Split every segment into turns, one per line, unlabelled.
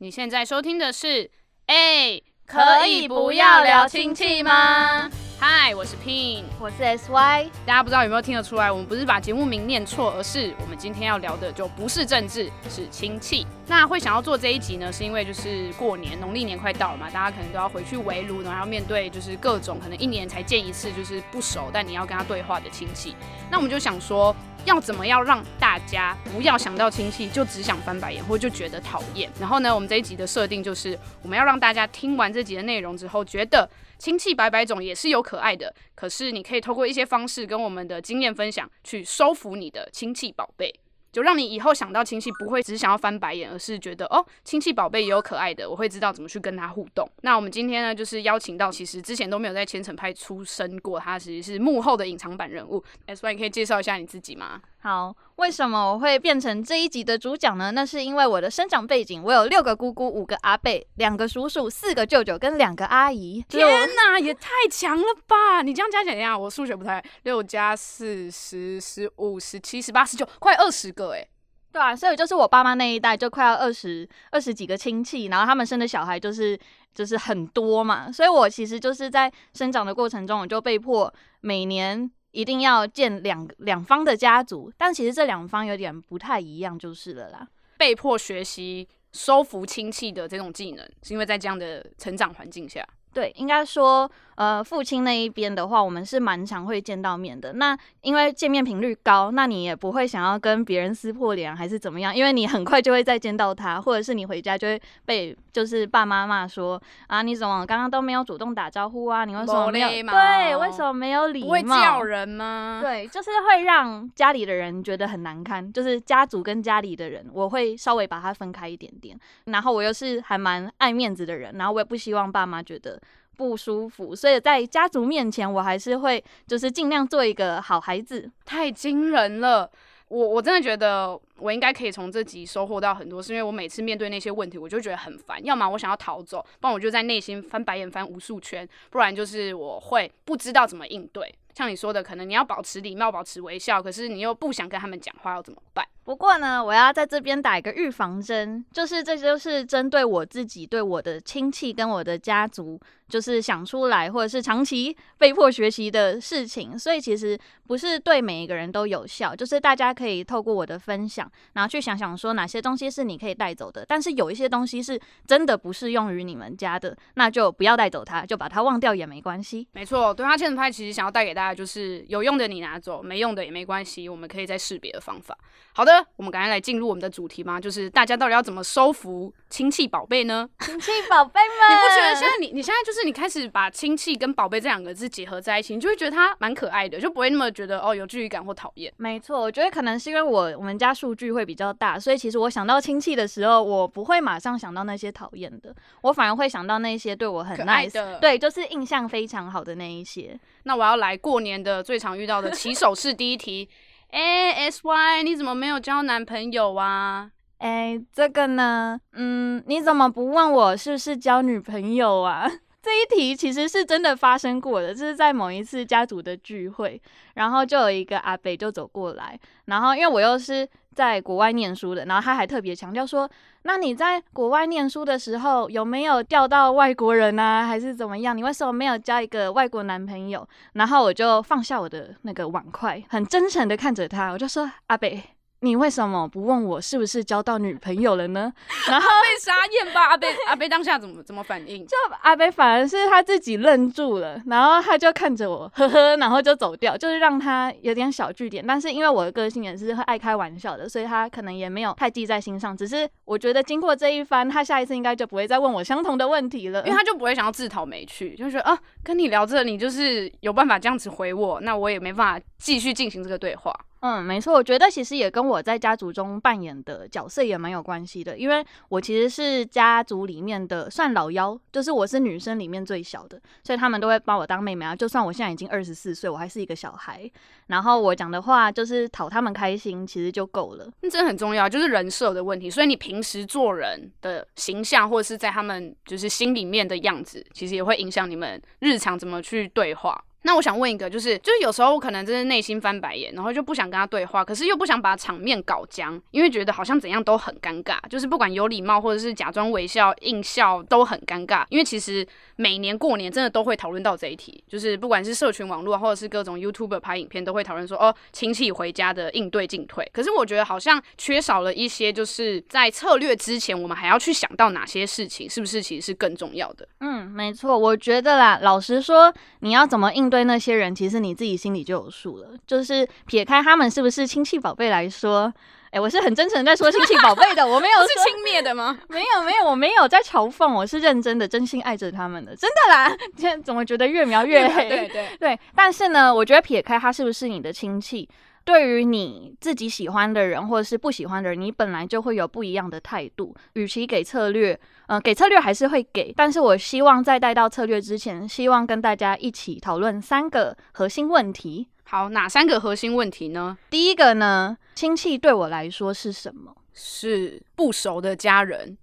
你现在收听的是，哎，可以不要聊亲戚吗？嗨，我是 Pin，
我是 SY。
大家不知道有没有听得出来，我们不是把节目名念错，而是我们今天要聊的就不是政治，是亲戚。那会想要做这一集呢，是因为就是过年，农历年快到了嘛，大家可能都要回去围炉，然后要面对就是各种可能一年才见一次，就是不熟但你要跟他对话的亲戚。那我们就想说，要怎么样让大家不要想到亲戚就只想翻白眼，或就觉得讨厌。然后呢，我们这一集的设定就是我们要让大家听完这集的内容之后，觉得。亲戚百百种也是有可爱的，可是你可以透过一些方式跟我们的经验分享，去收服你的亲戚宝贝，就让你以后想到亲戚不会只想要翻白眼，而是觉得哦，亲戚宝贝也有可爱的，我会知道怎么去跟他互动。那我们今天呢，就是邀请到其实之前都没有在千层派出生过，他其实是幕后的隐藏版人物。S Y，你可以介绍一下你自己吗？
好，为什么我会变成这一集的主角呢？那是因为我的生长背景，我有六个姑姑、五个阿伯、两个叔叔、四个舅舅跟两个阿姨。
天哪，也太强了吧！你这样加起来？我数学不太六加四十、十五、十七、十八、十九，快二十个对。
对啊，所以就是我爸妈那一代就快要二十二十几个亲戚，然后他们生的小孩就是就是很多嘛，所以我其实就是在生长的过程中，我就被迫每年。一定要见两两方的家族，但其实这两方有点不太一样，就是了啦。
被迫学习收服亲戚的这种技能，是因为在这样的成长环境下。
对，应该说。呃，父亲那一边的话，我们是蛮常会见到面的。那因为见面频率高，那你也不会想要跟别人撕破脸还是怎么样，因为你很快就会再见到他，或者是你回家就会被就是爸妈骂说啊，你怎么刚刚都没有主动打招呼啊？你为什么没有？对，为什么没有礼貌？
不会叫人吗？
对，就是会让家里的人觉得很难堪，就是家族跟家里的人，我会稍微把它分开一点点。然后我又是还蛮爱面子的人，然后我也不希望爸妈觉得。不舒服，所以在家族面前，我还是会就是尽量做一个好孩子。
太惊人了，我我真的觉得我应该可以从这集收获到很多，是因为我每次面对那些问题，我就觉得很烦。要么我想要逃走，不然我就在内心翻白眼翻无数圈，不然就是我会不知道怎么应对。像你说的，可能你要保持礼貌，保持微笑，可是你又不想跟他们讲话，要怎么办？
不过呢，我要在这边打一个预防针，就是这就是针对我自己，对我的亲戚跟我的家族。就是想出来，或者是长期被迫学习的事情，所以其实不是对每一个人都有效。就是大家可以透过我的分享，然后去想想说哪些东西是你可以带走的，但是有一些东西是真的不适用于你们家的，那就不要带走它，就把它忘掉也没关系。
没错，对他千层派其实想要带给大家就是有用的你拿走，没用的也没关系，我们可以再试别的方法。好的，我们赶快来进入我们的主题吗？就是大家到底要怎么收服亲戚宝贝呢？
亲戚宝贝们，
你不觉得现在你你现在就是。你开始把亲戚跟宝贝这两个字结合在一起，你就会觉得他蛮可爱的，就不会那么觉得哦有距离感或讨厌。
没错，我觉得可能是因为我我们家数据会比较大，所以其实我想到亲戚的时候，我不会马上想到那些讨厌的，我反而会想到那些对我很 nice
的，
对，就是印象非常好的那一些。
那我要来过年的最常遇到的起手式第一题，哎，S Y，你怎么没有交男朋友啊？
哎，这个呢，嗯，你怎么不问我是不是交女朋友啊？这一题其实是真的发生过的，就是在某一次家族的聚会，然后就有一个阿北就走过来，然后因为我又是在国外念书的，然后他还特别强调说：“那你在国外念书的时候有没有钓到外国人啊，还是怎么样？你为什么没有交一个外国男朋友？”然后我就放下我的那个碗筷，很真诚的看着他，我就说：“阿北。”你为什么不问我是不是交到女朋友了呢？
然后被傻眼吧，阿贝阿贝当下怎么怎么反应？
就阿贝反而是他自己愣住了，然后他就看着我，呵呵，然后就走掉，就是让他有点小据点。但是因为我的个性也是会爱开玩笑的，所以他可能也没有太记在心上。只是我觉得经过这一番，他下一次应该就不会再问我相同的问题了，
因为他就不会想要自讨没趣，就觉得啊，跟你聊这，你就是有办法这样子回我，那我也没办法继续进行这个对话。
嗯，没错，我觉得其实也跟我在家族中扮演的角色也蛮有关系的，因为我其实是家族里面的算老幺，就是我是女生里面最小的，所以他们都会把我当妹妹啊。就算我现在已经二十四岁，我还是一个小孩，然后我讲的话就是讨他们开心，其实就够了。
那真的很重要，就是人设的问题。所以你平时做人的形象，或者是在他们就是心里面的样子，其实也会影响你们日常怎么去对话。那我想问一个，就是就是有时候我可能真的内心翻白眼，然后就不想跟他对话，可是又不想把场面搞僵，因为觉得好像怎样都很尴尬，就是不管有礼貌或者是假装微笑、硬笑都很尴尬。因为其实每年过年真的都会讨论到这一题，就是不管是社群网络或者是各种 YouTube 拍影片，都会讨论说哦亲戚回家的应对进退。可是我觉得好像缺少了一些，就是在策略之前，我们还要去想到哪些事情，是不是其实是更重要的？
嗯，没错，我觉得啦，老实说，你要怎么应对那些人，其实你自己心里就有数了。就是撇开他们是不是亲戚宝贝来说，哎，我是很真诚在说亲戚宝贝的，我没有
是轻蔑的吗？
没有没有，我没有在嘲讽，我是认真的，真心爱着他们的，真的啦。现在怎么觉得越描越黑？
对对
对，但是呢，我觉得撇开他是不是你的亲戚。对于你自己喜欢的人或者是不喜欢的人，你本来就会有不一样的态度。与其给策略，嗯，给策略还是会给，但是我希望在带到策略之前，希望跟大家一起讨论三个核心问题。
好，哪三个核心问题呢？
第一个呢，亲戚对我来说是什么？
是不熟的家人。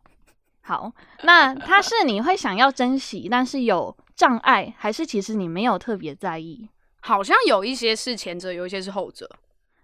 好，那他是你会想要珍惜，但是有障碍，还是其实你没有特别在意？
好像有一些是前者，有一些是后者。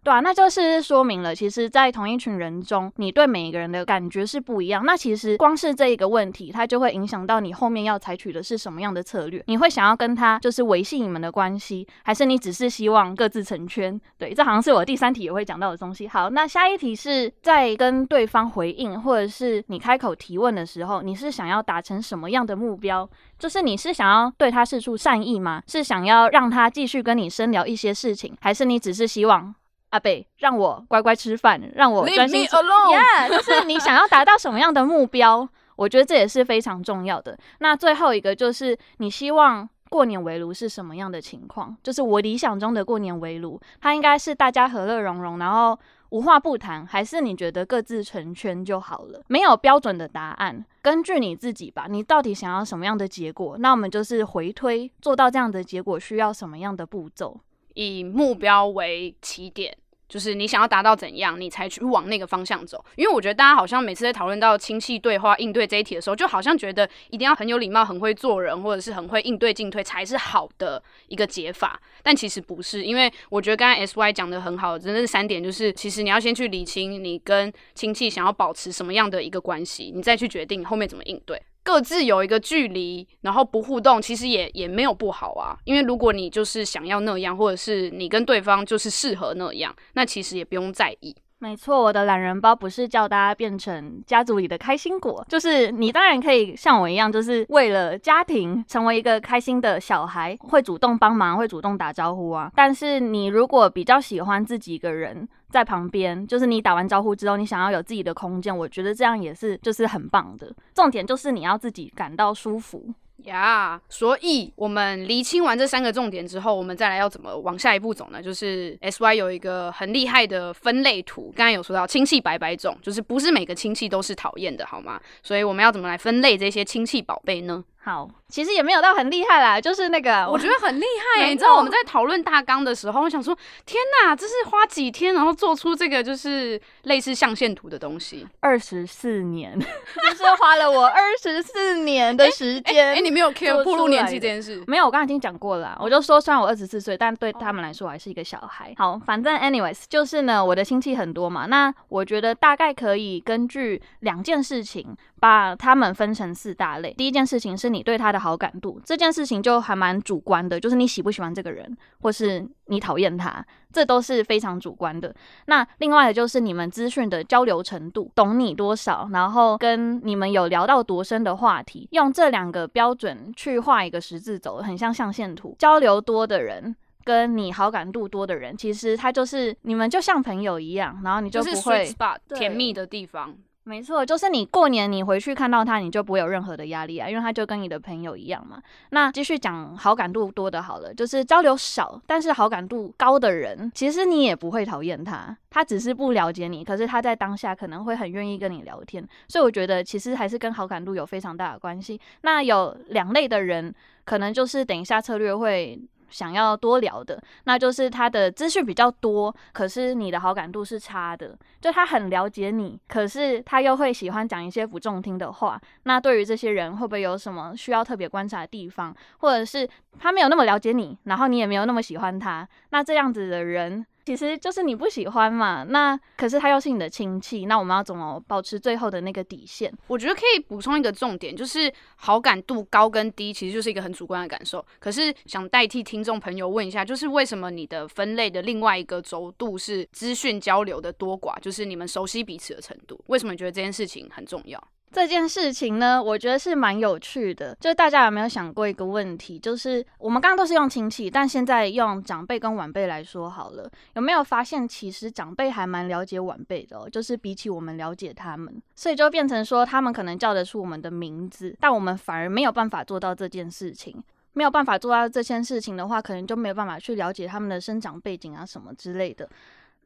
对啊，那就是说明了，其实，在同一群人中，你对每一个人的感觉是不一样。那其实光是这一个问题，它就会影响到你后面要采取的是什么样的策略。你会想要跟他就是维系你们的关系，还是你只是希望各自成圈？对，这好像是我第三题也会讲到的东西。好，那下一题是在跟对方回应，或者是你开口提问的时候，你是想要达成什么样的目标？就是你是想要对他示出善意吗？是想要让他继续跟你深聊一些事情，还是你只是希望？阿贝，让我乖乖吃饭，让我专心。
Yeah，
就是你想要达到什么样的目标？我觉得这也是非常重要的。那最后一个就是你希望过年围炉是什么样的情况？就是我理想中的过年围炉，它应该是大家和乐融融，然后无话不谈，还是你觉得各自成圈就好了？没有标准的答案，根据你自己吧。你到底想要什么样的结果？那我们就是回推，做到这样的结果需要什么样的步骤？
以目标为起点。就是你想要达到怎样，你才去往那个方向走。因为我觉得大家好像每次在讨论到亲戚对话应对这一题的时候，就好像觉得一定要很有礼貌、很会做人，或者是很会应对进退才是好的一个解法。但其实不是，因为我觉得刚才 S Y 讲的很好，真的是三点，就是其实你要先去理清你跟亲戚想要保持什么样的一个关系，你再去决定后面怎么应对。各自有一个距离，然后不互动，其实也也没有不好啊。因为如果你就是想要那样，或者是你跟对方就是适合那样，那其实也不用在意。
没错，我的懒人包不是叫大家变成家族里的开心果，就是你当然可以像我一样，就是为了家庭成为一个开心的小孩，会主动帮忙，会主动打招呼啊。但是你如果比较喜欢自己一个人在旁边，就是你打完招呼之后，你想要有自己的空间，我觉得这样也是就是很棒的。重点就是你要自己感到舒服。
呀，所以我们厘清完这三个重点之后，我们再来要怎么往下一步走呢？就是 S Y 有一个很厉害的分类图，刚才有说到亲戚百百种，就是不是每个亲戚都是讨厌的，好吗？所以我们要怎么来分类这些亲戚宝贝呢？
好，其实也没有到很厉害啦，就是那个，
我觉得很厉害。你知道我们在讨论大纲的时候，我想说，天哪，这是花几天，然后做出这个就是类似象限图的东西，
二十四年，就是花了我二十四年的时间。
哎，你没有 care 步入年纪这件事？
没有，我刚才已经讲过了。我就说，虽然我二十四岁，但对他们来说，我还是一个小孩。好，反正 anyways，就是呢，我的亲戚很多嘛，那我觉得大概可以根据两件事情。把他们分成四大类。第一件事情是你对他的好感度，这件事情就还蛮主观的，就是你喜不喜欢这个人，或是你讨厌他，这都是非常主观的。那另外的就是你们资讯的交流程度，懂你多少，然后跟你们有聊到多深的话题，用这两个标准去画一个十字轴，很像象限图。交流多的人，跟你好感度多的人，其实他就是你们就像朋友一样，然后你就不会
甜蜜的地方。
没错，就是你过年你回去看到他，你就不会有任何的压力啊，因为他就跟你的朋友一样嘛。那继续讲好感度多的好了，就是交流少但是好感度高的人，其实你也不会讨厌他，他只是不了解你，可是他在当下可能会很愿意跟你聊天。所以我觉得其实还是跟好感度有非常大的关系。那有两类的人，可能就是等一下策略会。想要多聊的，那就是他的资讯比较多，可是你的好感度是差的。就他很了解你，可是他又会喜欢讲一些不中听的话。那对于这些人，会不会有什么需要特别观察的地方，或者是他没有那么了解你，然后你也没有那么喜欢他？那这样子的人。其实就是你不喜欢嘛，那可是他又是你的亲戚，那我们要怎么保持最后的那个底线？
我觉得可以补充一个重点，就是好感度高跟低其实就是一个很主观的感受。可是想代替听众朋友问一下，就是为什么你的分类的另外一个轴度是资讯交流的多寡，就是你们熟悉彼此的程度？为什么你觉得这件事情很重要？
这件事情呢，我觉得是蛮有趣的。就是大家有没有想过一个问题？就是我们刚刚都是用亲戚，但现在用长辈跟晚辈来说好了，有没有发现其实长辈还蛮了解晚辈的？就是比起我们了解他们，所以就变成说他们可能叫得出我们的名字，但我们反而没有办法做到这件事情。没有办法做到这件事情的话，可能就没有办法去了解他们的生长背景啊什么之类的。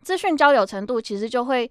资讯交流程度其实就会。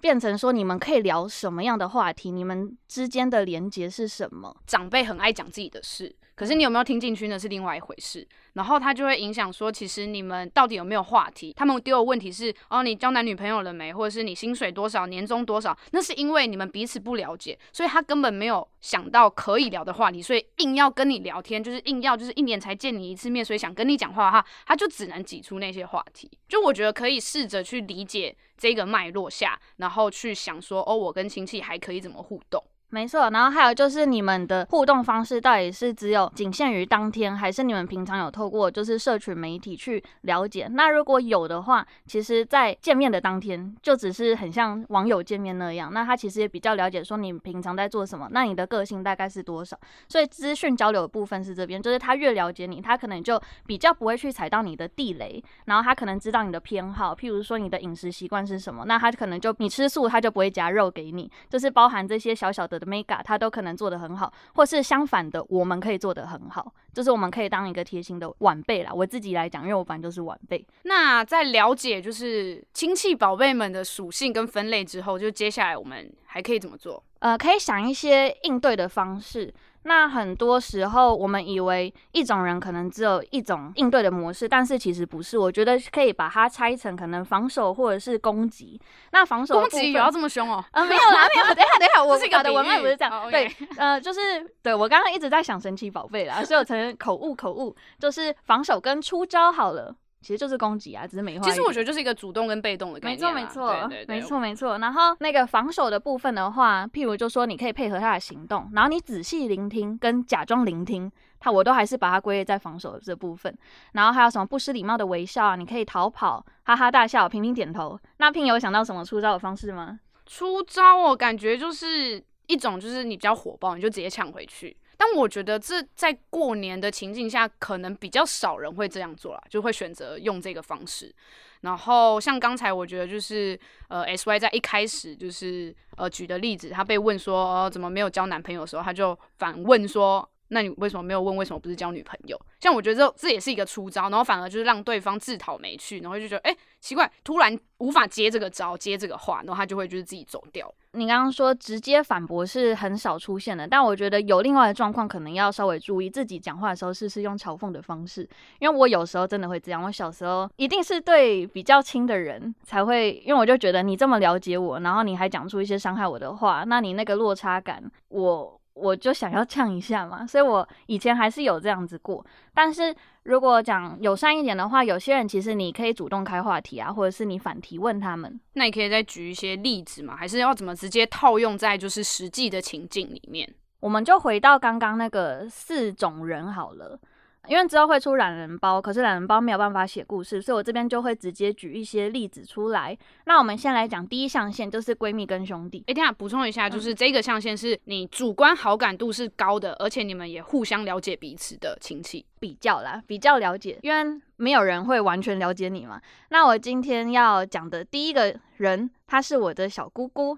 变成说你们可以聊什么样的话题？你们之间的连接是什么？
长辈很爱讲自己的事。可是你有没有听进去呢？是另外一回事。然后他就会影响说，其实你们到底有没有话题？他们丢的问题是：哦，你交男女朋友了没？或者是你薪水多少？年终多少？那是因为你们彼此不了解，所以他根本没有想到可以聊的话题，所以硬要跟你聊天，就是硬要就是一年才见你一次面，所以想跟你讲话哈，他就只能挤出那些话题。就我觉得可以试着去理解这个脉络下，然后去想说：哦，我跟亲戚还可以怎么互动？
没错，然后还有就是你们的互动方式到底是只有仅限于当天，还是你们平常有透过就是社群媒体去了解？那如果有的话，其实，在见面的当天就只是很像网友见面那样，那他其实也比较了解说你平常在做什么，那你的个性大概是多少？所以资讯交流的部分是这边，就是他越了解你，他可能就比较不会去踩到你的地雷，然后他可能知道你的偏好，譬如说你的饮食习惯是什么，那他可能就你吃素，他就不会夹肉给你，就是包含这些小小的。的 mega，他都可能做得很好，或是相反的，我们可以做得很好，就是我们可以当一个贴心的晚辈啦。我自己来讲，因为我反正就是晚辈。
那在了解就是亲戚宝贝们的属性跟分类之后，就接下来我们还可以怎么做？
呃，可以想一些应对的方式。那很多时候，我们以为一种人可能只有一种应对的模式，但是其实不是。我觉得可以把它拆成可能防守或者是攻击。那防守
攻击也要这么凶哦？
呃，没有啦，没有。等一下，等一下，我
搞
的文案不是这样。对，呃，就是对我刚刚一直在想神奇宝贝啦，所以我承认口误，口误，就是防守跟出招好了。其实就是攻击啊，只是美化。
其实我觉得就是一个主动跟被动的概念。
没错，没错，没错，没错。然后那个防守的部分的话，譬如就说你可以配合他的行动，然后你仔细聆听跟假装聆听，他我都还是把它归类在防守的这部分。然后还有什么不失礼貌的微笑啊？你可以逃跑，哈哈大笑，频频点头。那聘有想到什么出招的方式吗？
出招我感觉就是一种，就是你比较火爆，你就直接抢回去。但我觉得这在过年的情境下，可能比较少人会这样做了，就会选择用这个方式。然后像刚才我觉得就是呃，S Y 在一开始就是呃举的例子，他被问说怎么没有交男朋友的时候，他就反问说。那你为什么没有问为什么不是交女朋友？像我觉得这这也是一个出招，然后反而就是让对方自讨没趣，然后就觉得哎奇怪，突然无法接这个招，接这个话，然后他就会就是自己走掉。
你刚刚说直接反驳是很少出现的，但我觉得有另外的状况可能要稍微注意，自己讲话的时候试试用嘲讽的方式，因为我有时候真的会这样。我小时候一定是对比较亲的人才会，因为我就觉得你这么了解我，然后你还讲出一些伤害我的话，那你那个落差感我。我就想要呛一下嘛，所以我以前还是有这样子过。但是如果讲友善一点的话，有些人其实你可以主动开话题啊，或者是你反提问他们。
那你可以再举一些例子嘛？还是要怎么直接套用在就是实际的情境里面？
我们就回到刚刚那个四种人好了。因为之后会出懒人包，可是懒人包没有办法写故事，所以我这边就会直接举一些例子出来。那我们先来讲第一象限，就是闺蜜跟兄弟。
哎，等下补充一下，就是这个象限是你主观好感度是高的，而且你们也互相了解彼此的亲戚，
比较啦，比较了解，因为没有人会完全了解你嘛。那我今天要讲的第一个人，他是我的小姑姑。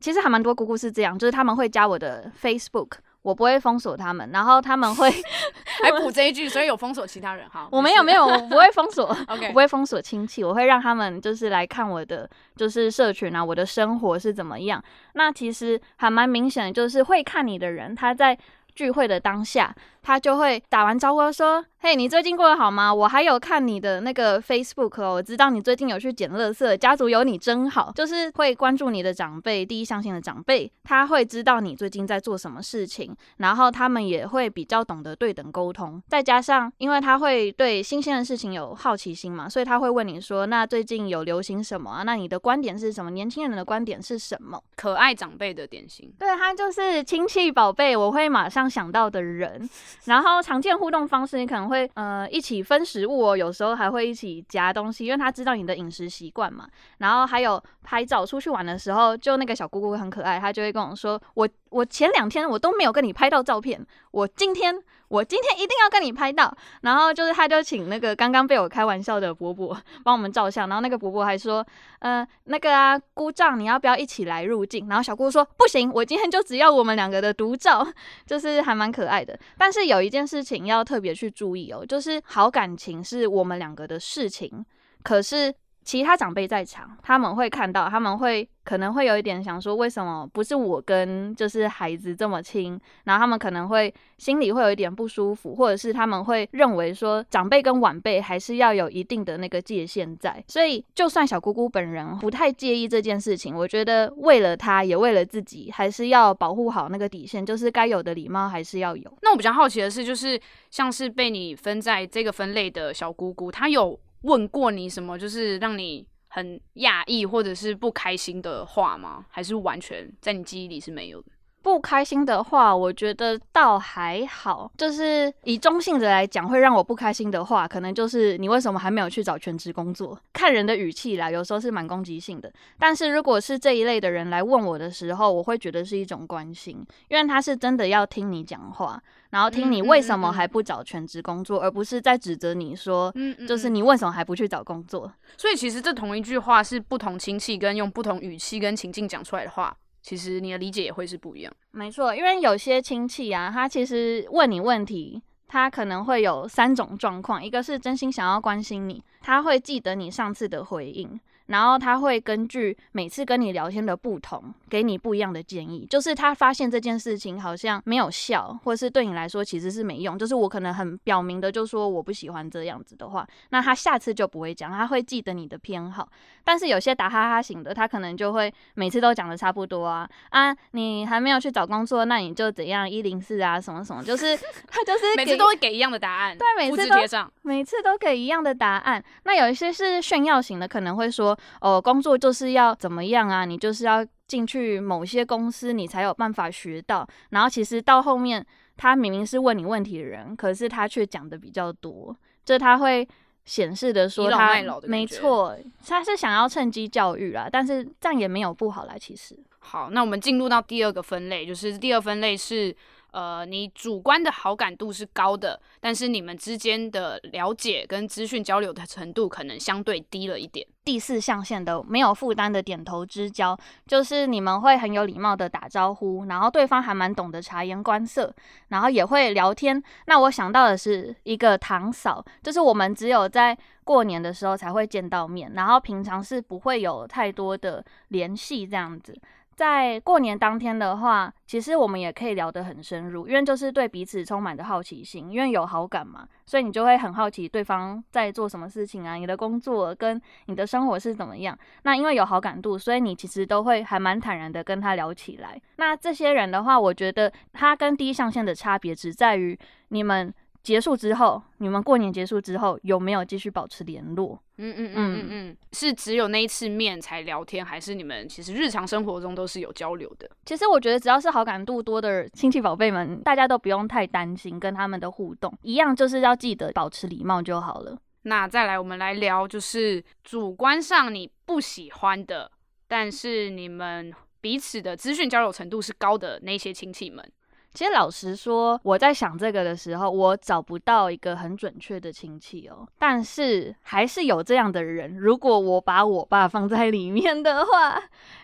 其实还蛮多姑姑是这样，就是他们会加我的 Facebook。我不会封锁他们，然后他们会
还补这一句，所以有封锁其他人哈。
我没有没有，我不会封锁，
OK，
不会封锁亲戚，我会让他们就是来看我的就是社群啊，我的生活是怎么样。那其实还蛮明显的，就是会看你的人，他在聚会的当下，他就会打完招呼说：“嘿，你最近过得好吗？我还有看你的那个 Facebook 哦，我知道你最近有去捡垃圾，家族有你真好。”就是会关注你的长辈，第一象限的长辈，他会知道你最近在做什么事情，然后他们也会比较懂得对等沟通。再加上，因为他会对新鲜的事情有好奇心嘛，所以他会问你说：“那最近有流行什么啊？那你的观点是什么？年轻人的观点是什么？”
可爱长辈的典型，
对他就是亲戚宝贝，我会马上想到的人。然后常见互动方式，你可能会呃一起分食物哦，有时候还会一起夹东西，因为他知道你的饮食习惯嘛。然后还有拍照，出去玩的时候，就那个小姑姑很可爱，她就会跟我说：“我我前两天我都没有跟你拍到照片，我今天。”我今天一定要跟你拍到，然后就是他就请那个刚刚被我开玩笑的伯伯 帮我们照相，然后那个伯伯还说，呃，那个啊，姑丈你要不要一起来入镜？然后小姑说不行，我今天就只要我们两个的独照，就是还蛮可爱的。但是有一件事情要特别去注意哦，就是好感情是我们两个的事情，可是。其他长辈在场，他们会看到，他们会可能会有一点想说，为什么不是我跟就是孩子这么亲？然后他们可能会心里会有一点不舒服，或者是他们会认为说，长辈跟晚辈还是要有一定的那个界限在。所以，就算小姑姑本人不太介意这件事情，我觉得为了她也为了自己，还是要保护好那个底线，就是该有的礼貌还是要有。
那我比较好奇的是，就是像是被你分在这个分类的小姑姑，她有。问过你什么，就是让你很讶异或者是不开心的话吗？还是完全在你记忆里是没有的？
不开心的话，我觉得倒还好。就是以中性的来讲，会让我不开心的话，可能就是你为什么还没有去找全职工作？看人的语气啦，有时候是蛮攻击性的。但是如果是这一类的人来问我的时候，我会觉得是一种关心，因为他是真的要听你讲话，然后听你为什么还不找全职工作，而不是在指责你说，就是你为什么还不去找工作？
所以其实这同一句话是不同亲戚跟用不同语气跟情境讲出来的话。其实你的理解也会是不一样，
没错，因为有些亲戚啊，他其实问你问题，他可能会有三种状况，一个是真心想要关心你，他会记得你上次的回应。然后他会根据每次跟你聊天的不同，给你不一样的建议。就是他发现这件事情好像没有效，或是对你来说其实是没用。就是我可能很表明的就说我不喜欢这样子的话，那他下次就不会讲，他会记得你的偏好。但是有些打哈哈型的，他可能就会每次都讲的差不多啊啊，你还没有去找工作，那你就怎样一零四啊什么什么，就是 他就是
每次都会给一样的答案，
对，每次都每次都给一样的答案。那有一些是炫耀型的，可能会说。哦，工作就是要怎么样啊？你就是要进去某些公司，你才有办法学到。然后其实到后面，他明明是问你问题的人，可是他却讲的比较多，就他会显示的说他没错，他是想要趁机教育啦。但是这样也没有不好啦，其实。
好，那我们进入到第二个分类，就是第二分类是。呃，你主观的好感度是高的，但是你们之间的了解跟资讯交流的程度可能相对低了一点。
第四象限的没有负担的点头之交，就是你们会很有礼貌的打招呼，然后对方还蛮懂得察言观色，然后也会聊天。那我想到的是一个堂嫂，就是我们只有在过年的时候才会见到面，然后平常是不会有太多的联系这样子。在过年当天的话，其实我们也可以聊得很深入，因为就是对彼此充满着好奇心，因为有好感嘛，所以你就会很好奇对方在做什么事情啊，你的工作跟你的生活是怎么样。那因为有好感度，所以你其实都会还蛮坦然的跟他聊起来。那这些人的话，我觉得他跟第一象限的差别只在于你们。结束之后，你们过年结束之后有没有继续保持联络？
嗯嗯嗯嗯嗯，是只有那一次面才聊天，还是你们其实日常生活中都是有交流的？
其实我觉得只要是好感度多的亲戚宝贝们，大家都不用太担心跟他们的互动，一样就是要记得保持礼貌就好了。
那再来，我们来聊就是主观上你不喜欢的，但是你们彼此的资讯交流程度是高的那些亲戚们。
其实老实说，我在想这个的时候，我找不到一个很准确的亲戚哦。但是还是有这样的人。如果我把我爸放在里面的话，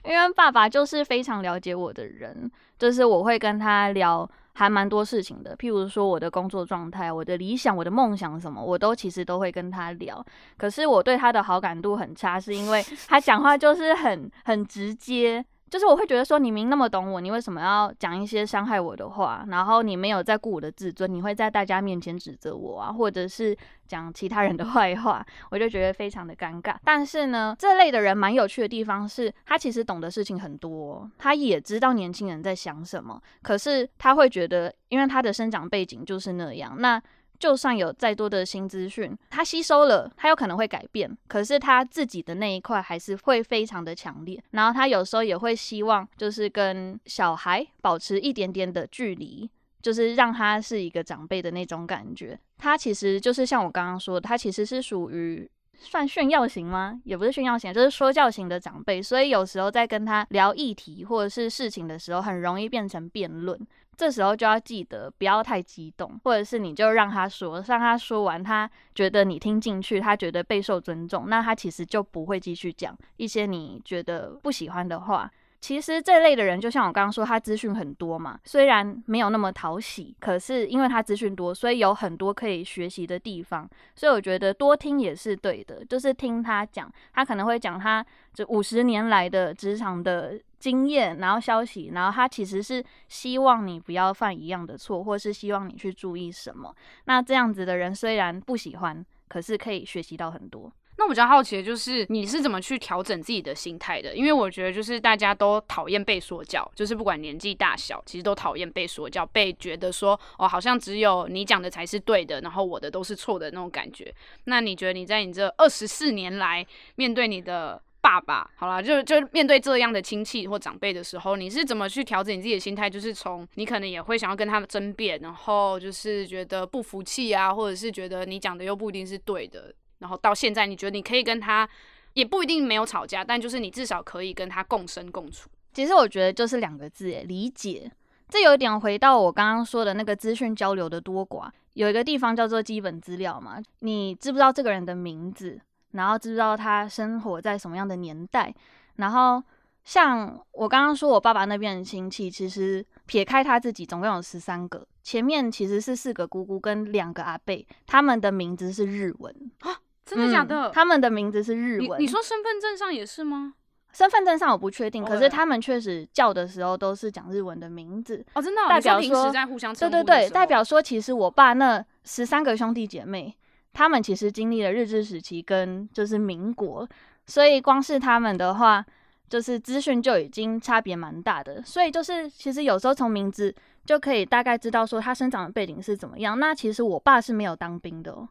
因为爸爸就是非常了解我的人，就是我会跟他聊还蛮多事情的。譬如说我的工作状态、我的理想、我的梦想什么，我都其实都会跟他聊。可是我对他的好感度很差，是因为他讲话就是很很直接。就是我会觉得说，你明那么懂我，你为什么要讲一些伤害我的话？然后你没有在顾我的自尊，你会在大家面前指责我啊，或者是讲其他人的坏话，我就觉得非常的尴尬。但是呢，这类的人蛮有趣的地方是，他其实懂的事情很多，他也知道年轻人在想什么，可是他会觉得，因为他的生长背景就是那样，那。就算有再多的新资讯，他吸收了，他有可能会改变，可是他自己的那一块还是会非常的强烈。然后他有时候也会希望，就是跟小孩保持一点点的距离，就是让他是一个长辈的那种感觉。他其实就是像我刚刚说的，他其实是属于算炫耀型吗？也不是炫耀型，就是说教型的长辈。所以有时候在跟他聊议题或者是事情的时候，很容易变成辩论。这时候就要记得不要太激动，或者是你就让他说，让他说完，他觉得你听进去，他觉得备受尊重，那他其实就不会继续讲一些你觉得不喜欢的话。其实这类的人，就像我刚刚说，他资讯很多嘛，虽然没有那么讨喜，可是因为他资讯多，所以有很多可以学习的地方。所以我觉得多听也是对的，就是听他讲，他可能会讲他这五十年来的职场的经验，然后消息，然后他其实是希望你不要犯一样的错，或是希望你去注意什么。那这样子的人虽然不喜欢，可是可以学习到很多。
那我比较好奇的就是你是怎么去调整自己的心态的？因为我觉得就是大家都讨厌被说教，就是不管年纪大小，其实都讨厌被说教，被觉得说哦，好像只有你讲的才是对的，然后我的都是错的那种感觉。那你觉得你在你这二十四年来面对你的爸爸，好了，就就面对这样的亲戚或长辈的时候，你是怎么去调整你自己的心态？就是从你可能也会想要跟他们争辩，然后就是觉得不服气啊，或者是觉得你讲的又不一定是对的。然后到现在，你觉得你可以跟他也不一定没有吵架，但就是你至少可以跟他共生共处。
其实我觉得就是两个字，理解。这有一点回到我刚刚说的那个资讯交流的多寡。有一个地方叫做基本资料嘛，你知不知道这个人的名字？然后知不知道他生活在什么样的年代？然后像我刚刚说，我爸爸那边的亲戚，其实撇开他自己，总共有十三个。前面其实是四个姑姑跟两个阿伯，他们的名字是日文
啊。真的假的？
他们的名字是日文。
你说身份证上也是吗？
身份证上我不确定，可是他们确实叫的时候都是讲日文的名字
哦。真的，
代表说
在互相
对对对，代表说其实我爸那十三个兄弟姐妹，他们其实经历了日治时期跟就是民国，所以光是他们的话，就是资讯就已经差别蛮大的。所以就是其实有时候从名字就可以大概知道说他生长的背景是怎么样。那其实我爸是没有当兵的，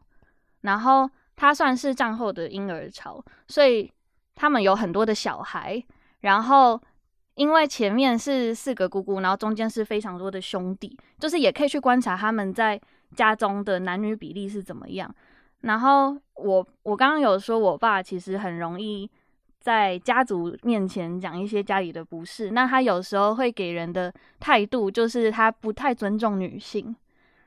然后。他算是战后的婴儿潮，所以他们有很多的小孩。然后，因为前面是四个姑姑，然后中间是非常多的兄弟，就是也可以去观察他们在家中的男女比例是怎么样。然后，我我刚刚有说，我爸其实很容易在家族面前讲一些家里的不是。那他有时候会给人的态度就是他不太尊重女性。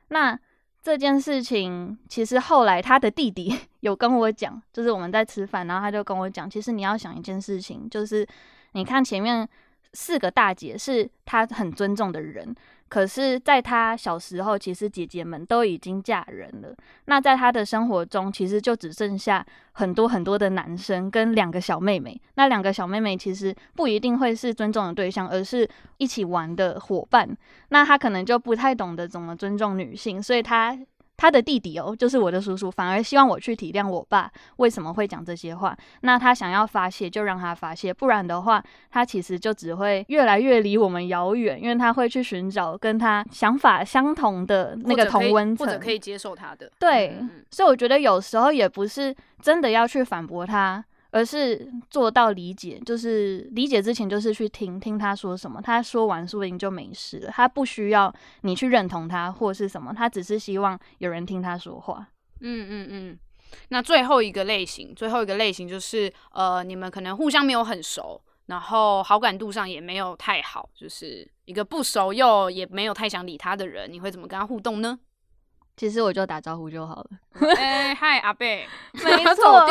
那这件事情其实后来他的弟弟 有跟我讲，就是我们在吃饭，然后他就跟我讲，其实你要想一件事情，就是你看前面四个大姐是他很尊重的人，可是在他小时候，其实姐姐们都已经嫁人了。那在他的生活中，其实就只剩下很多很多的男生跟两个小妹妹。那两个小妹妹其实不一定会是尊重的对象，而是一起玩的伙伴。那他可能就不太懂得怎么尊重女性，所以他他的弟弟哦，就是我的叔叔，反而希望我去体谅我爸为什么会讲这些话。那他想要发泄，就让他发泄，不然的话，他其实就只会越来越离我们遥远，因为他会去寻找跟他想法相同的那个同温层，
或者可以接受他的。
对，所以我觉得有时候也不是真的要去反驳他。而是做到理解，就是理解之前，就是去听听他说什么。他说完，说不定就没事了。他不需要你去认同他或是什么，他只是希望有人听他说话。
嗯嗯嗯。那最后一个类型，最后一个类型就是，呃，你们可能互相没有很熟，然后好感度上也没有太好，就是一个不熟又也没有太想理他的人，你会怎么跟他互动呢？
其实我就打招呼就好了。
哎，嗨，阿贝，
没
错，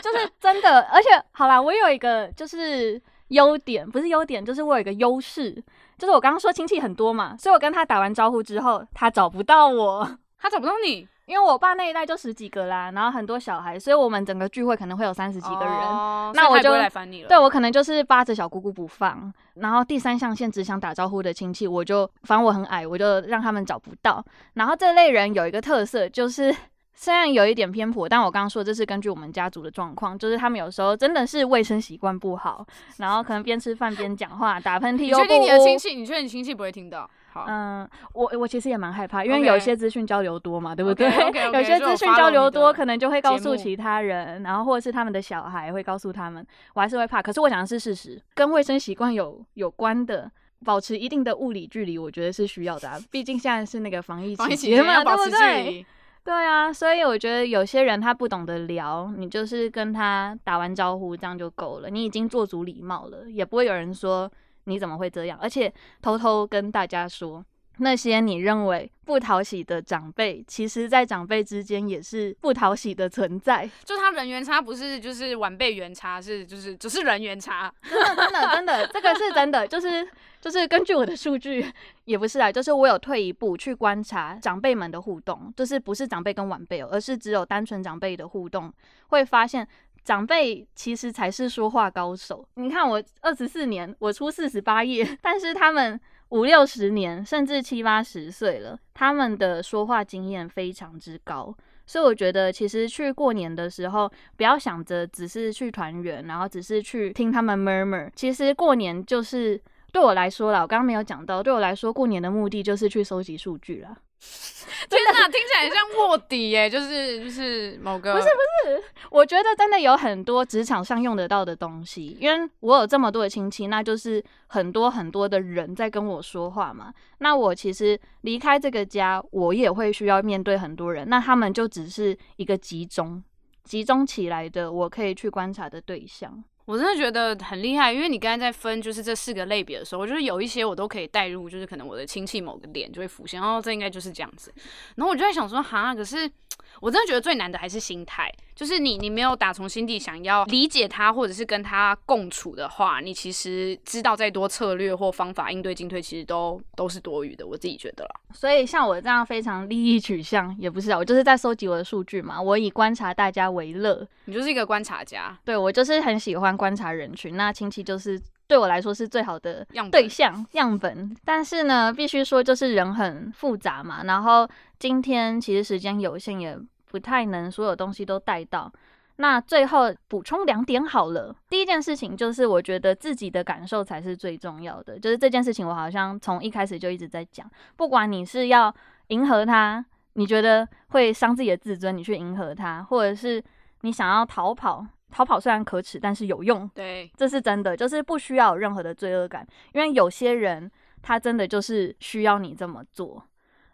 就是真的。而且，好啦，我有一个就是优点，不是优点，就是我有一个优势，就是我刚刚说亲戚很多嘛，所以我跟他打完招呼之后，他找不到我，
他找不到你。
因为我爸那一代就十几个啦，然后很多小孩，所以我们整个聚会可能会有三十几个人。
哦
那我就
来烦你了。
对我可能就是扒着小姑姑不放，然后第三象限只想打招呼的亲戚，我就反正我很矮，我就让他们找不到。然后这类人有一个特色，就是虽然有一点偏颇，但我刚刚说这是根据我们家族的状况，就是他们有时候真的是卫生习惯不好，然后可能边吃饭边讲话，打喷嚏又不
你确定你的亲。戚？你确定你亲戚不会听到？好，
嗯，我我其实也蛮害怕，因为有一些资讯交流多嘛，对不对 有些资讯交流多，可能就会告诉其他人，然后或者是他们的小孩会告诉他们，我还是会怕。可是我讲的是事实，跟卫生习惯有有关的。保持一定的物理距离，我觉得是需要的、啊。毕竟现在是那个防疫
期
期间嘛，对不对？
离。
对啊，所以我觉得有些人他不懂得聊，你就是跟他打完招呼，这样就够了。你已经做足礼貌了，也不会有人说你怎么会这样。而且偷偷跟大家说，那些你认为不讨喜的长辈，其实在长辈之间也是不讨喜的存在。
就他人缘差，不是就是晚辈缘差，是就是只是人缘差。
真的，真的，真的，这个是真的，就是就是根据我的数据，也不是啊，就是我有退一步去观察长辈们的互动，就是不是长辈跟晚辈哦，而是只有单纯长辈的互动，会发现长辈其实才是说话高手。你看我二十四年，我出四十八页，但是他们五六十年，甚至七八十岁了，他们的说话经验非常之高。所以我觉得，其实去过年的时候，不要想着只是去团圆，然后只是去听他们 murmur。其实过年就是对我来说啦，我刚刚没有讲到，对我来说，过年的目的就是去收集数据啦。
天哪，听起来像卧底耶，就是就是某个
不是不是我觉得真的有很多职场上用得到的东西，因为我有这么多的亲戚，那就是很多很多的人在跟我说话嘛。那我其实离开这个家，我也会需要面对很多人，那他们就只是一个集中集中起来的，我可以去观察的对象。
我真的觉得很厉害，因为你刚才在分就是这四个类别的时候，我觉得有一些我都可以带入，就是可能我的亲戚某个点就会浮现，哦，这应该就是这样子。然后我就在想说，哈，可是我真的觉得最难的还是心态，就是你你没有打从心底想要理解他，或者是跟他共处的话，你其实知道再多策略或方法应对进退，其实都都是多余的。我自己觉得啦。
所以像我这样非常利益取向，也不是啊，我就是在收集我的数据嘛，我以观察大家为乐。
你就是一个观察家，
对我就是很喜欢观察人群，那亲戚就是对我来说是最好的对象样本。但是呢，必须说就是人很复杂嘛，然后今天其实时间有限，也不太能所有东西都带到。那最后补充两点好了。第一件事情就是，我觉得自己的感受才是最重要的。就是这件事情，我好像从一开始就一直在讲，不管你是要迎合他，你觉得会伤自己的自尊，你去迎合他，或者是你想要逃跑，逃跑虽然可耻，但是有用，
对，
这是真的，就是不需要有任何的罪恶感，因为有些人他真的就是需要你这么做。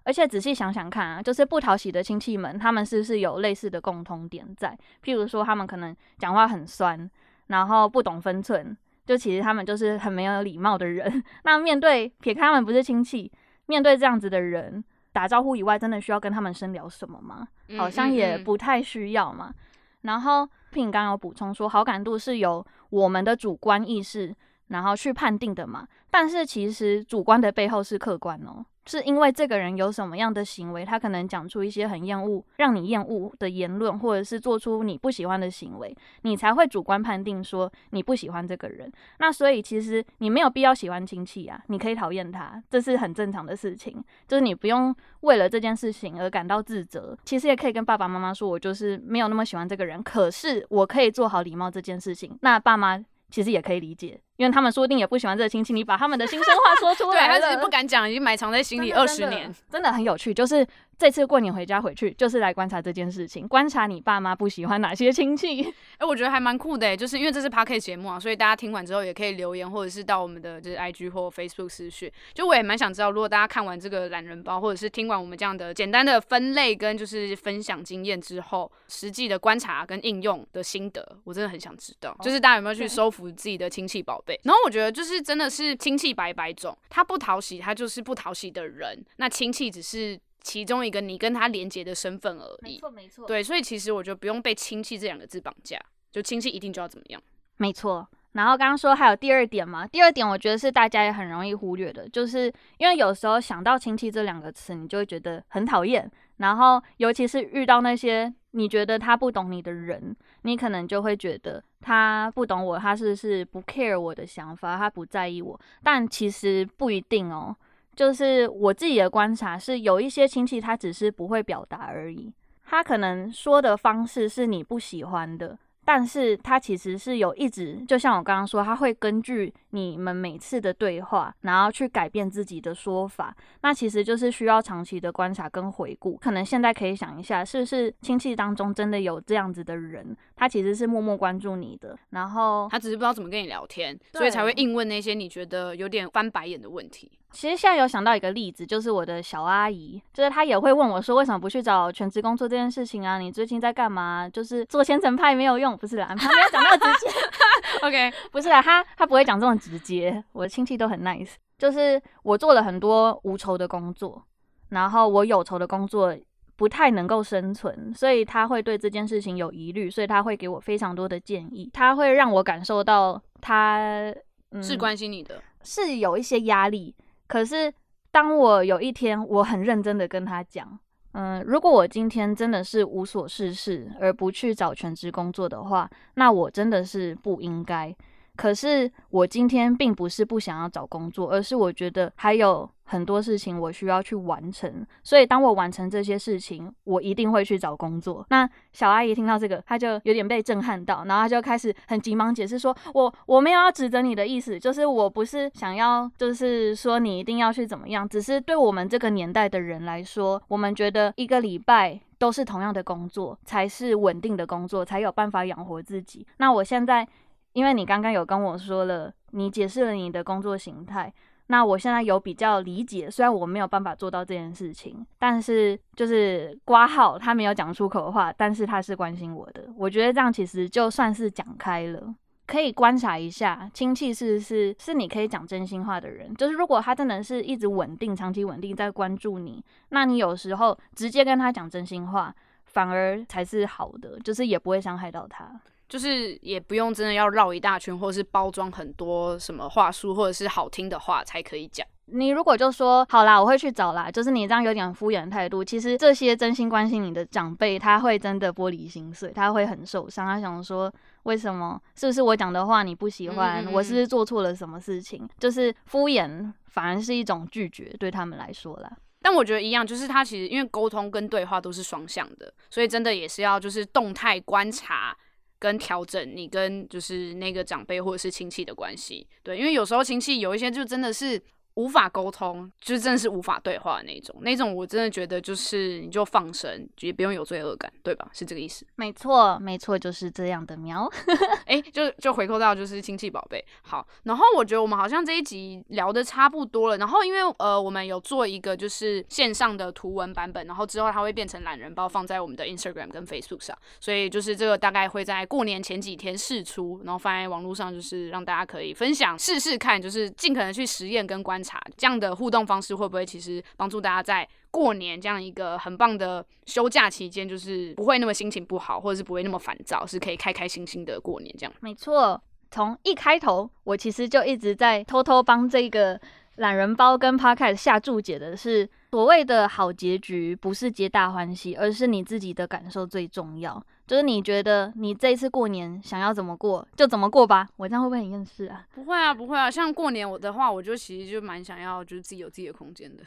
而且仔细想想看啊，就是不讨喜的亲戚们，他们是不是有类似的共通点在？譬如说，他们可能讲话很酸，然后不懂分寸，就其实他们就是很没有礼貌的人。那面对撇开他们不是亲戚，面对这样子的人，打招呼以外，真的需要跟他们深聊什么吗？好像也不太需要嘛。然后聘刚有补充说，好感度是由我们的主观意识然后去判定的嘛。但是其实主观的背后是客观哦，是因为这个人有什么样的行为，他可能讲出一些很厌恶、让你厌恶的言论，或者是做出你不喜欢的行为，你才会主观判定说你不喜欢这个人。那所以其实你没有必要喜欢亲戚啊，你可以讨厌他，这是很正常的事情，就是你不用为了这件事情而感到自责。其实也可以跟爸爸妈妈说，我就是没有那么喜欢这个人，可是我可以做好礼貌这件事情。那爸妈其实也可以理解，因为他们说不定也不喜欢这个亲戚，你把他们的心声话说出 来了，
他只是不敢讲，已经埋藏在心里
真的真的
二十年。
真的很有趣。就是这次过年回家回去，就是来观察这件事情，观察你爸妈不喜欢哪些亲戚。
哎、我觉得还蛮酷的诶，就是因为这是 p a r k e t 节目啊，所以大家听完之后也可以留言，或者是到我们的就是 IG 或 Facebook 私讯。就我也蛮想知道，如果大家看完这个懒人包，或者是听完我们这样的简单的分类跟就是分享经验之后，实际的观察跟应用的心得，我真的很想知道，就是大家有没有去收服自己的亲戚宝贝？然后我觉得就是真的是亲戚百百种，他不讨喜，他就是不讨喜的人，那亲戚只是其中一个你跟他连接的身份而已。
没错，
对，所以其实我觉得不用被亲戚这两个字绑架，就亲戚一定就要怎么样。
没错。然后刚刚说还有第二点嘛，第二点我觉得是大家也很容易忽略的，就是因为有时候想到亲戚这两个词，你就会觉得很讨厌，然后尤其是遇到那些你觉得他不懂你的人，你可能就会觉得他不懂我，他是是不 care 我的想法，他不在意我。但其实不一定哦。就是我自己的观察是，有一些亲戚他只是不会表达而已，他可能说的方式是你不喜欢的。但是他其实是有一直，就像我刚刚说，他会根据你们每次的对话，然后去改变自己的说法。那其实就是需要长期的观察跟回顾。可能现在可以想一下，是不是亲戚当中真的有这样子的人，他其实是默默关注你的，然后
他只是不知道怎么跟你聊天，所以才会硬问那些你觉得有点翻白眼的问题。
其实现在有想到一个例子，就是我的小阿姨，就是她也会问我说，为什么不去找全职工作这件事情啊？你最近在干嘛？就是做千层派没有用，不是啦，她没有讲那么直接。
OK，
不是啦，她她不会讲这么直接。我的亲戚都很 nice，就是我做了很多无酬的工作，然后我有酬的工作不太能够生存，所以她会对这件事情有疑虑，所以他会给我非常多的建议，他会让我感受到他
是关心你的，
是有一些压力。可是，当我有一天我很认真的跟他讲，嗯，如果我今天真的是无所事事而不去找全职工作的话，那我真的是不应该。可是我今天并不是不想要找工作，而是我觉得还有很多事情我需要去完成。所以当我完成这些事情，我一定会去找工作。那小阿姨听到这个，她就有点被震撼到，然后她就开始很急忙解释说：“我我没有要指责你的意思，就是我不是想要，就是说你一定要去怎么样，只是对我们这个年代的人来说，我们觉得一个礼拜都是同样的工作才是稳定的工作，才有办法养活自己。那我现在。”因为你刚刚有跟我说了，你解释了你的工作形态，那我现在有比较理解。虽然我没有办法做到这件事情，但是就是挂号他没有讲出口的话，但是他是关心我的。我觉得这样其实就算是讲开了，可以观察一下亲戚是是是你可以讲真心话的人。就是如果他真的是一直稳定、长期稳定在关注你，那你有时候直接跟他讲真心话，反而才是好的，就是也不会伤害到他。
就是也不用真的要绕一大圈，或者是包装很多什么话术，或者是好听的话才可以讲。
你如果就说好啦，我会去找啦，就是你这样有点敷衍的态度。其实这些真心关心你的长辈，他会真的玻璃心碎，他会很受伤。他想说，为什么？是不是我讲的话你不喜欢？我是不是做错了什么事情？就是敷衍反而是一种拒绝，对他们来说啦。
但我觉得一样，就是他其实因为沟通跟对话都是双向的，所以真的也是要就是动态观察。跟调整你跟就是那个长辈或者是亲戚的关系，对，因为有时候亲戚有一些就真的是。无法沟通，就是真的是无法对话的那种，那种我真的觉得就是你就放生，也不用有罪恶感，对吧？是这个意思。
没错，没错，就是这样的喵。
哎，就就回扣到就是亲戚宝贝。好，然后我觉得我们好像这一集聊的差不多了。然后因为呃，我们有做一个就是线上的图文版本，然后之后它会变成懒人包放在我们的 Instagram 跟 Facebook 上，所以就是这个大概会在过年前几天试出，然后放在网络上，就是让大家可以分享试试看，就是尽可能去实验跟观。查这样的互动方式会不会其实帮助大家在过年这样一个很棒的休假期间，就是不会那么心情不好，或者是不会那么烦躁，是可以开开心心的过年这样。
没错，从一开头我其实就一直在偷偷帮这个懒人包跟 Podcast 下注解的是，所谓的好结局不是皆大欢喜，而是你自己的感受最重要。就是你觉得你这一次过年想要怎么过就怎么过吧，我这样会不会很厌世啊？
不会啊，不会啊。像过年我的话，我就其实就蛮想要，就是自己有自己的空间的。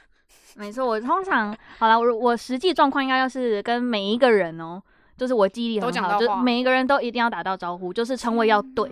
没错，我通常好了，我我实际状况应该要是跟每一个人哦，就是我记忆力很好，就每一个人都一定要打到招呼，就是称谓要对，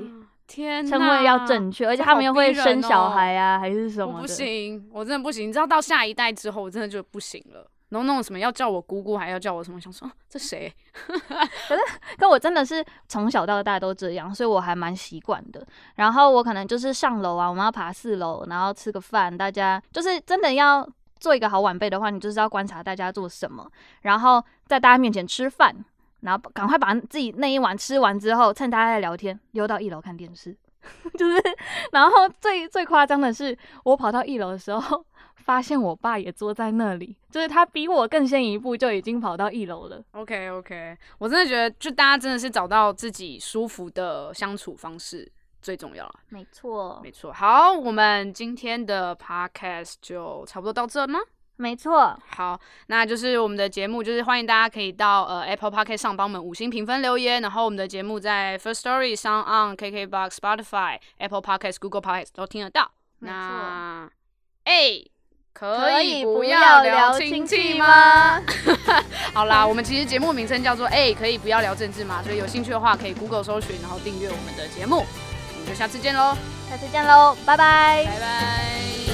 天，
称谓要正确，而且他们又会生小孩啊，还是什么？
不行，我真的不行。你知道到下一代之后，我真的就不行了。然后那种什么要叫我姑姑，还要叫我什么？想说这谁？
可是，可我真的是从小到大都这样，所以我还蛮习惯的。然后我可能就是上楼啊，我们要爬四楼，然后吃个饭，大家就是真的要做一个好晚辈的话，你就是要观察大家做什么，然后在大家面前吃饭，然后赶快把自己那一碗吃完之后，趁大家在聊天，溜到一楼看电视。就是，然后最最夸张的是，我跑到一楼的时候。发现我爸也坐在那里，就是他比我更先一步就已经跑到一楼了。
OK OK，我真的觉得，就大家真的是找到自己舒服的相处方式最重要了。
没错，
没错。好，我们今天的 Podcast 就差不多到这吗？
没错，
好，那就是我们的节目，就是欢迎大家可以到呃 Apple Podcast 上帮我们五星评分留言，然后我们的节目在 First Story 上、on KKBox、Spotify、Apple Podcast、Google Podcast 都听得到。那哎，可
可
以不
要
聊
聊亲戚吗？
好啦，我们其实节目名称叫做哎，可以不要聊政治吗？所以有兴趣的话可以 Google 搜寻，然后订阅我们的节目。我们就下次见喽，
下次见喽，拜拜
拜拜。